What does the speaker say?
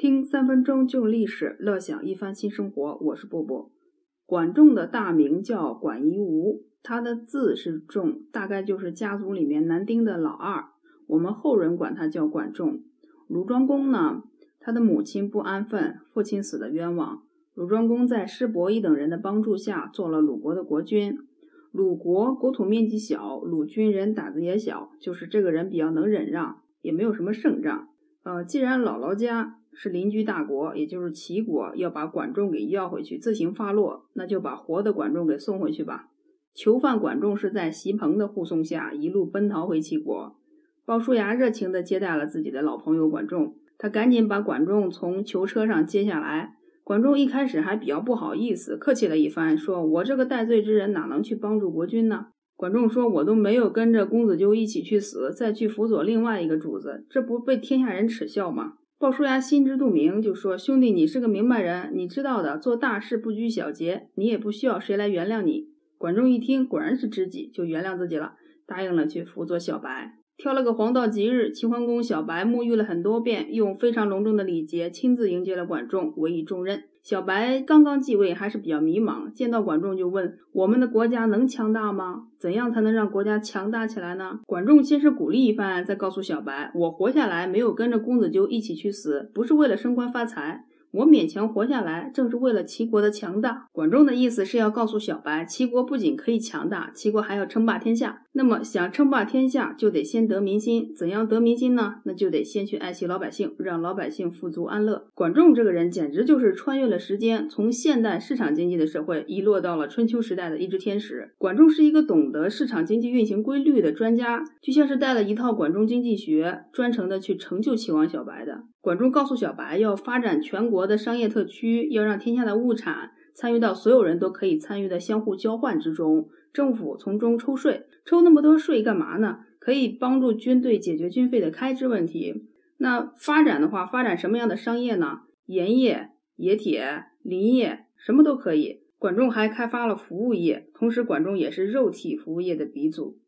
听三分钟旧历史，乐享一番新生活。我是波波。管仲的大名叫管夷吾，他的字是仲，大概就是家族里面男丁的老二。我们后人管他叫管仲。鲁庄公呢，他的母亲不安分，父亲死的冤枉。鲁庄公在师伯夷等人的帮助下，做了鲁国的国君。鲁国国土面积小，鲁军人胆子也小，就是这个人比较能忍让，也没有什么胜仗。呃，既然姥姥家是邻居大国，也就是齐国，要把管仲给要回去，自行发落，那就把活的管仲给送回去吧。囚犯管仲是在席鹏的护送下，一路奔逃回齐国。鲍叔牙热情地接待了自己的老朋友管仲，他赶紧把管仲从囚车上接下来。管仲一开始还比较不好意思，客气了一番，说：“我这个戴罪之人哪能去帮助国君呢？”管仲说：“我都没有跟着公子纠一起去死，再去辅佐另外一个主子，这不被天下人耻笑吗？”鲍叔牙心知肚明，就说：“兄弟，你是个明白人，你知道的，做大事不拘小节，你也不需要谁来原谅你。”管仲一听，果然是知己，就原谅自己了，答应了去辅佐小白。挑了个黄道吉日，齐桓公小白沐浴了很多遍，用非常隆重的礼节亲自迎接了管仲，委以重任。小白刚刚继位，还是比较迷茫，见到管仲就问：“我们的国家能强大吗？怎样才能让国家强大起来呢？”管仲先是鼓励一番，再告诉小白：“我活下来没有跟着公子纠一起去死，不是为了升官发财。”我勉强活下来，正是为了齐国的强大。管仲的意思是要告诉小白，齐国不仅可以强大，齐国还要称霸天下。那么想称霸天下，就得先得民心。怎样得民心呢？那就得先去爱惜老百姓，让老百姓富足安乐。管仲这个人简直就是穿越了时间，从现代市场经济的社会，遗落到了春秋时代的一只天使。管仲是一个懂得市场经济运行规律的专家，就像是带了一套管仲经济学，专程的去成就齐王小白的。管仲告诉小白，要发展全国国的商业特区，要让天下的物产参与到所有人都可以参与的相互交换之中，政府从中抽税，抽那么多税干嘛呢？可以帮助军队解决军费的开支问题。那发展的话，发展什么样的商业呢？盐业、冶铁、林业，什么都可以。管仲还开发了服务业，同时管仲也是肉体服务业的鼻祖。